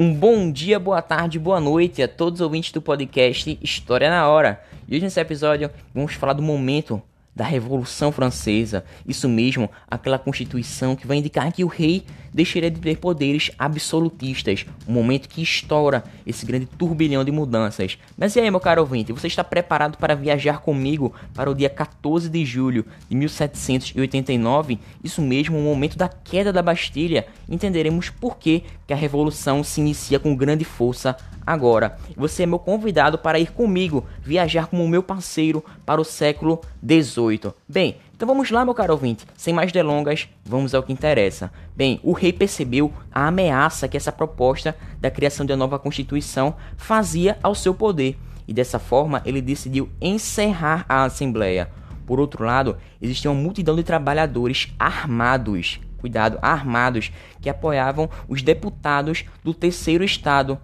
Um bom dia, boa tarde, boa noite a todos os ouvintes do podcast História na Hora. E hoje nesse episódio vamos falar do momento da Revolução Francesa. Isso mesmo, aquela constituição que vai indicar que o rei deixaria de ter poderes absolutistas, um momento que estoura esse grande turbilhão de mudanças. Mas e aí, meu caro ouvinte, você está preparado para viajar comigo para o dia 14 de julho de 1789? Isso mesmo, o momento da queda da Bastilha. Entenderemos por que, que a revolução se inicia com grande força agora. Você é meu convidado para ir comigo viajar como meu parceiro para o século 18. Bem, então vamos lá, meu caro ouvinte. Sem mais delongas, vamos ao que interessa. Bem, o rei percebeu a ameaça que essa proposta da criação de uma nova constituição fazia ao seu poder e dessa forma ele decidiu encerrar a assembleia. Por outro lado, existia uma multidão de trabalhadores armados, cuidado, armados, que apoiavam os deputados do terceiro estado,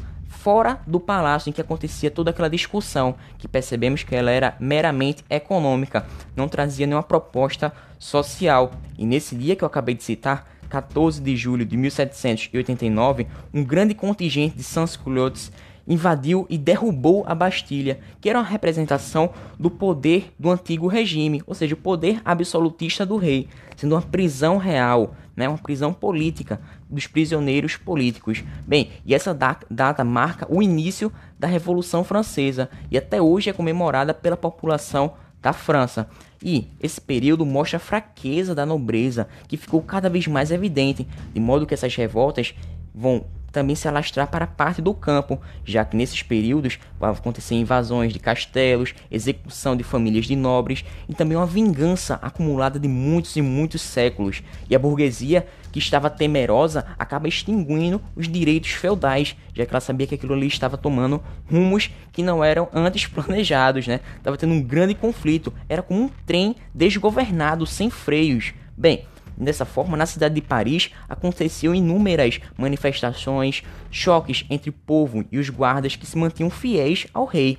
fora do palácio em que acontecia toda aquela discussão, que percebemos que ela era meramente econômica, não trazia nenhuma proposta social. E nesse dia que eu acabei de citar, 14 de julho de 1789, um grande contingente de sans-culottes invadiu e derrubou a Bastilha, que era uma representação do poder do antigo regime, ou seja, o poder absolutista do rei, sendo uma prisão real, né, uma prisão política dos prisioneiros políticos. Bem, e essa data marca o início da Revolução Francesa e até hoje é comemorada pela população da França. E esse período mostra a fraqueza da nobreza, que ficou cada vez mais evidente, de modo que essas revoltas vão também se alastrar para parte do campo, já que nesses períodos vão acontecer invasões de castelos, execução de famílias de nobres e também uma vingança acumulada de muitos e muitos séculos. E a burguesia, que estava temerosa, acaba extinguindo os direitos feudais, já que ela sabia que aquilo ali estava tomando rumos que não eram antes planejados, né? Estava tendo um grande conflito, era como um trem desgovernado, sem freios. Bem, Dessa forma, na cidade de Paris aconteciam inúmeras manifestações, choques entre o povo e os guardas que se mantinham fiéis ao rei.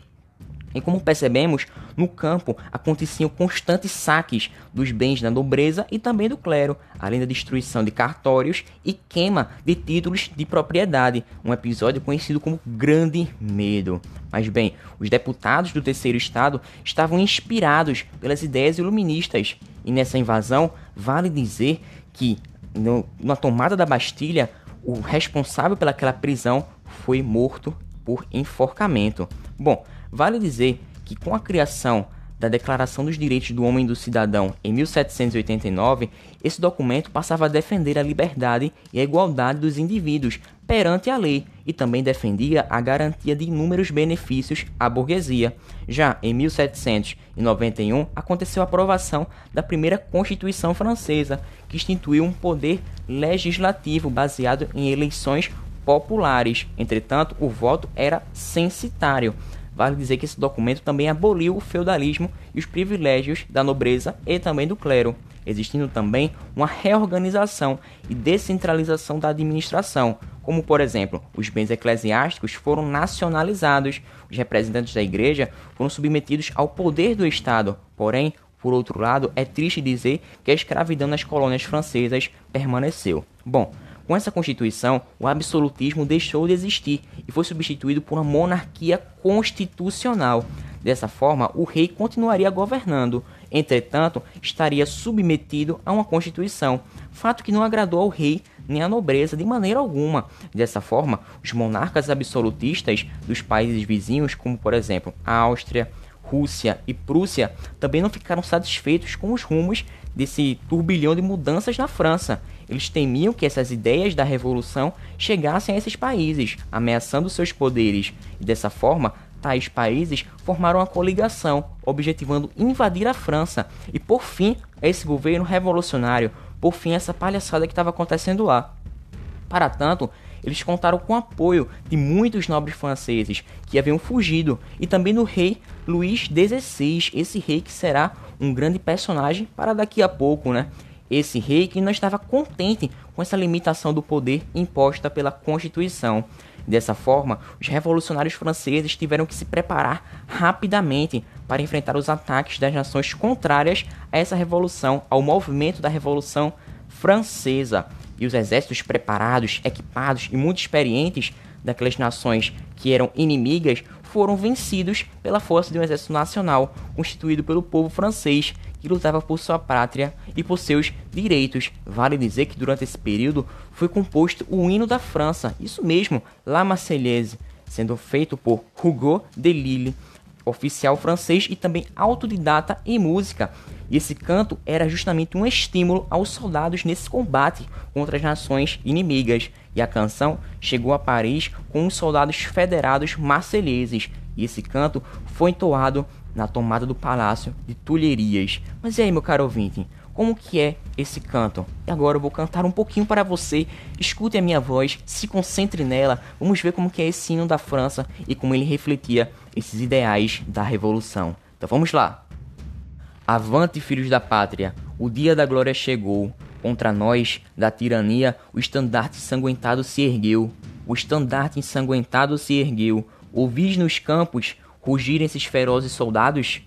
E como percebemos, no campo aconteciam constantes saques dos bens da nobreza e também do clero, além da destruição de cartórios e queima de títulos de propriedade, um episódio conhecido como Grande Medo. Mas bem, os deputados do Terceiro Estado estavam inspirados pelas ideias iluministas, e nessa invasão vale dizer que no, na tomada da Bastilha, o responsável pelaquela prisão foi morto por enforcamento. Bom, Vale dizer que com a criação da Declaração dos Direitos do Homem e do Cidadão em 1789, esse documento passava a defender a liberdade e a igualdade dos indivíduos perante a lei e também defendia a garantia de inúmeros benefícios à burguesia. Já em 1791 aconteceu a aprovação da primeira Constituição Francesa, que instituiu um poder legislativo baseado em eleições populares. Entretanto, o voto era censitário. Vale dizer que esse documento também aboliu o feudalismo e os privilégios da nobreza e também do clero, existindo também uma reorganização e descentralização da administração, como por exemplo, os bens eclesiásticos foram nacionalizados, os representantes da igreja foram submetidos ao poder do Estado, porém, por outro lado, é triste dizer que a escravidão nas colônias francesas permaneceu. Bom, com essa constituição, o absolutismo deixou de existir e foi substituído por uma monarquia constitucional. Dessa forma, o rei continuaria governando, entretanto, estaria submetido a uma constituição, fato que não agradou ao rei nem à nobreza de maneira alguma. Dessa forma, os monarcas absolutistas dos países vizinhos, como por exemplo a Áustria, Rússia e Prússia, também não ficaram satisfeitos com os rumos desse turbilhão de mudanças na França. Eles temiam que essas ideias da revolução chegassem a esses países, ameaçando seus poderes, e dessa forma, tais países formaram uma coligação, objetivando invadir a França. E, por fim, esse governo revolucionário, por fim, essa palhaçada que estava acontecendo lá. Para tanto, eles contaram com o apoio de muitos nobres franceses que haviam fugido e também do rei Luís XVI, esse rei que será um grande personagem para daqui a pouco, né? esse rei que não estava contente com essa limitação do poder imposta pela Constituição. Dessa forma, os revolucionários franceses tiveram que se preparar rapidamente para enfrentar os ataques das nações contrárias a essa revolução, ao movimento da Revolução Francesa. E os exércitos preparados, equipados e muito experientes daquelas nações que eram inimigas foram vencidos pela força de um exército nacional constituído pelo povo francês que lutava por sua pátria e por seus direitos. Vale dizer que durante esse período foi composto o hino da França, isso mesmo, La Marseillaise, sendo feito por Hugo de Lille, oficial francês e também autodidata em música. E esse canto era justamente um estímulo aos soldados nesse combate contra as nações inimigas. E a canção chegou a Paris com os soldados federados marselheses. E esse canto foi entoado na tomada do Palácio de Tulherias. Mas e aí, meu caro ouvinte? Como que é esse canto? E agora eu vou cantar um pouquinho para você. Escute a minha voz, se concentre nela. Vamos ver como que é esse hino da França e como ele refletia esses ideais da revolução. Então vamos lá. Avante, filhos da pátria, o dia da glória chegou. Contra nós, da tirania, o estandarte ensanguentado se ergueu. O estandarte ensanguentado se ergueu. Ouvis nos campos rugirem esses ferozes soldados?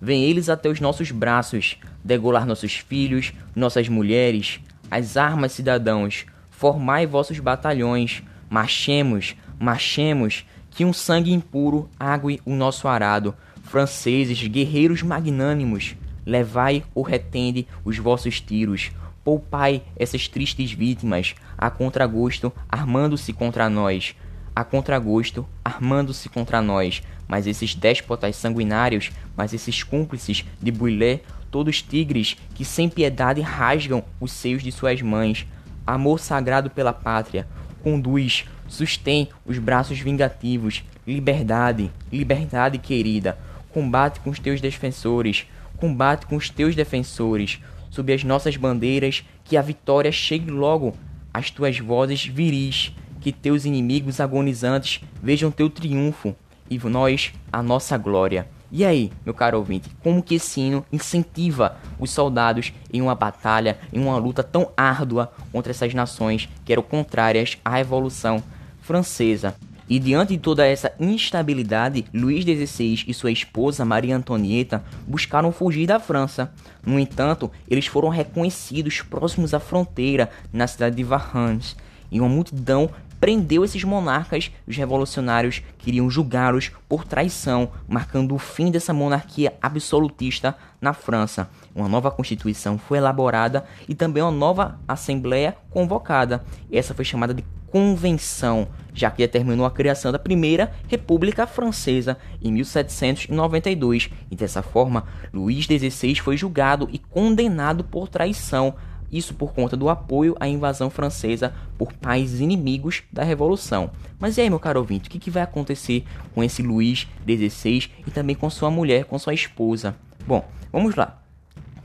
Vem eles até os nossos braços, degolar nossos filhos, nossas mulheres, as armas, cidadãos, formai vossos batalhões, marchemos, marchemos, que um sangue impuro águe o nosso arado. Franceses, guerreiros magnânimos, levai ou retende os vossos tiros, poupai essas tristes vítimas, a contragosto, armando-se contra nós. A contragosto, armando-se contra nós, mas esses déspotas sanguinários, mas esses cúmplices de Builé, todos tigres que sem piedade rasgam os seios de suas mães, amor sagrado pela pátria, conduz, sustém os braços vingativos, liberdade, liberdade querida, combate com os teus defensores, combate com os teus defensores, sob as nossas bandeiras, que a vitória chegue logo às tuas vozes viris, que teus inimigos agonizantes vejam teu triunfo e nós a nossa glória. E aí, meu caro ouvinte, como que esse hino incentiva os soldados em uma batalha, em uma luta tão árdua contra essas nações que eram contrárias à Revolução Francesa? E diante de toda essa instabilidade, Luís XVI e sua esposa Maria Antonieta buscaram fugir da França. No entanto, eles foram reconhecidos próximos à fronteira, na cidade de Varennes, e uma multidão prendeu esses monarcas os revolucionários queriam julgá-los por traição, marcando o fim dessa monarquia absolutista na França. Uma nova constituição foi elaborada e também uma nova assembleia convocada. Essa foi chamada de Convenção, já que determinou a criação da primeira República Francesa em 1792. E dessa forma, Luís XVI foi julgado e condenado por traição isso por conta do apoio à invasão francesa por países inimigos da Revolução. Mas e aí, meu caro ouvinte, o que, que vai acontecer com esse Luís XVI e também com sua mulher, com sua esposa? Bom, vamos lá.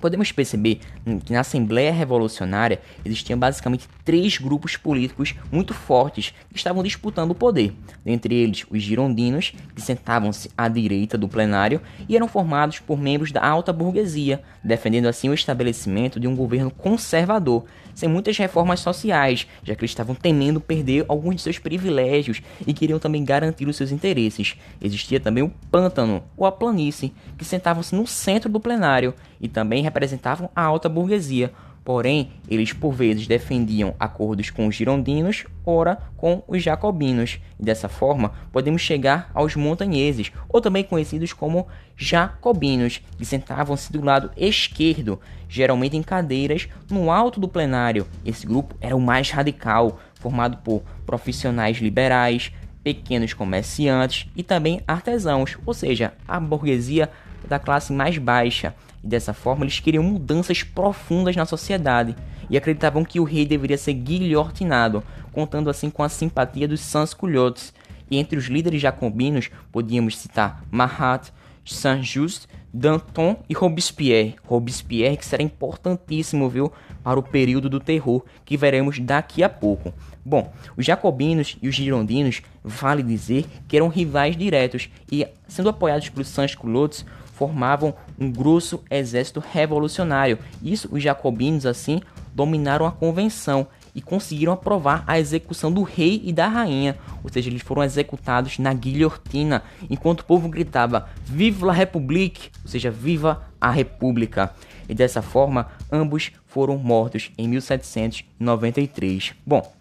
Podemos perceber que na Assembleia Revolucionária existiam basicamente três grupos políticos muito fortes que estavam disputando o poder. Dentre eles, os girondinos, que sentavam-se à direita do plenário e eram formados por membros da alta burguesia, defendendo assim o estabelecimento de um governo conservador, sem muitas reformas sociais, já que eles estavam temendo perder alguns de seus privilégios e queriam também garantir os seus interesses. Existia também o pântano, ou a planície, que sentavam-se no centro do plenário e também representavam a alta burguesia, Porém, eles por vezes defendiam acordos com os girondinos, ora com os jacobinos. E dessa forma, podemos chegar aos montanheses, ou também conhecidos como jacobinos, que sentavam-se do lado esquerdo, geralmente em cadeiras no alto do plenário. Esse grupo era o mais radical, formado por profissionais liberais, pequenos comerciantes e também artesãos, ou seja, a burguesia da classe mais baixa e dessa forma eles queriam mudanças profundas na sociedade e acreditavam que o rei deveria ser guilhotinado, contando assim com a simpatia dos sans-culottes. E entre os líderes jacobinos podíamos citar Marat, Saint-Just, Danton e Robespierre. Robespierre que será importantíssimo, viu, para o período do terror que veremos daqui a pouco. Bom, os jacobinos e os girondinos, vale dizer que eram rivais diretos e, sendo apoiados pelos sans-culottes, formavam um grosso exército revolucionário. Isso, os jacobinos, assim, dominaram a convenção e conseguiram aprovar a execução do rei e da rainha, ou seja, eles foram executados na guilhotina, enquanto o povo gritava Viva la République, ou seja, Viva a República. E dessa forma, ambos foram mortos em 1793. Bom,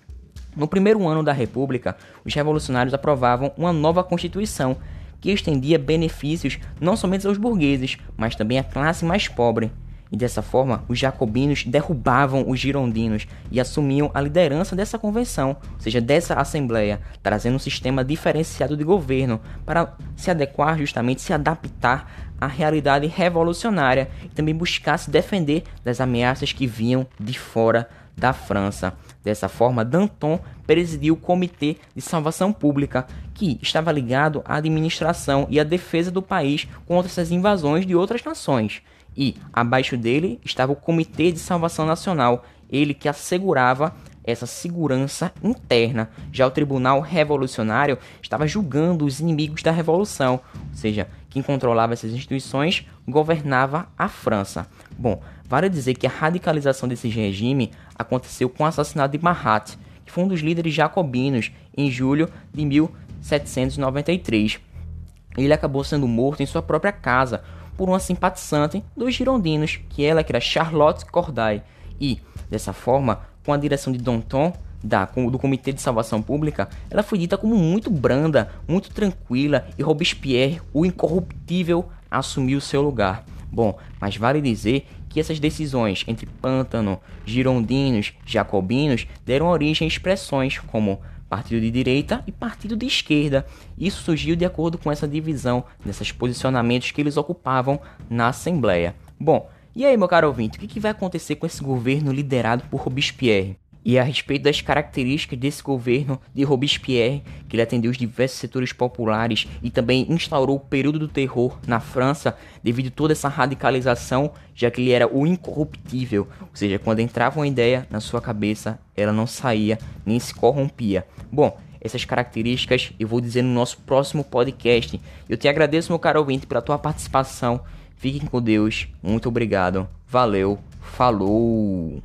No primeiro ano da República, os revolucionários aprovavam uma nova Constituição que estendia benefícios não somente aos burgueses, mas também à classe mais pobre. E dessa forma, os jacobinos derrubavam os girondinos e assumiam a liderança dessa convenção, ou seja, dessa assembleia, trazendo um sistema diferenciado de governo para se adequar justamente, se adaptar à realidade revolucionária e também buscar se defender das ameaças que vinham de fora da França. Dessa forma, Danton presidiu o Comitê de Salvação Pública, que estava ligado à administração e à defesa do país contra essas invasões de outras nações. E abaixo dele estava o Comitê de Salvação Nacional, ele que assegurava essa segurança interna. Já o Tribunal Revolucionário estava julgando os inimigos da revolução, ou seja, quem controlava essas instituições governava a França. Bom, vale dizer que a radicalização desse regime aconteceu com o assassinato de Marat, que foi um dos líderes jacobinos, em julho de 1793. Ele acabou sendo morto em sua própria casa por uma simpatizante dos girondinos, que ela que era Charlotte Corday. E, dessa forma, com a direção de Danton, da, do Comitê de Salvação Pública, ela foi dita como muito branda, muito tranquila e Robespierre, o incorruptível, assumiu seu lugar. Bom, mas vale dizer que essas decisões entre pântano, girondinos, jacobinos deram origem a expressões como partido de direita e partido de esquerda. Isso surgiu de acordo com essa divisão, nesses posicionamentos que eles ocupavam na Assembleia. Bom, e aí, meu caro ouvinte, o que vai acontecer com esse governo liderado por Robespierre? E a respeito das características desse governo de Robespierre, que ele atendeu os diversos setores populares e também instaurou o período do terror na França devido a toda essa radicalização, já que ele era o incorruptível, ou seja, quando entrava uma ideia na sua cabeça, ela não saía nem se corrompia. Bom, essas características eu vou dizer no nosso próximo podcast. Eu te agradeço, meu caro ouvinte, pela tua participação. Fiquem com Deus. Muito obrigado. Valeu. Falou.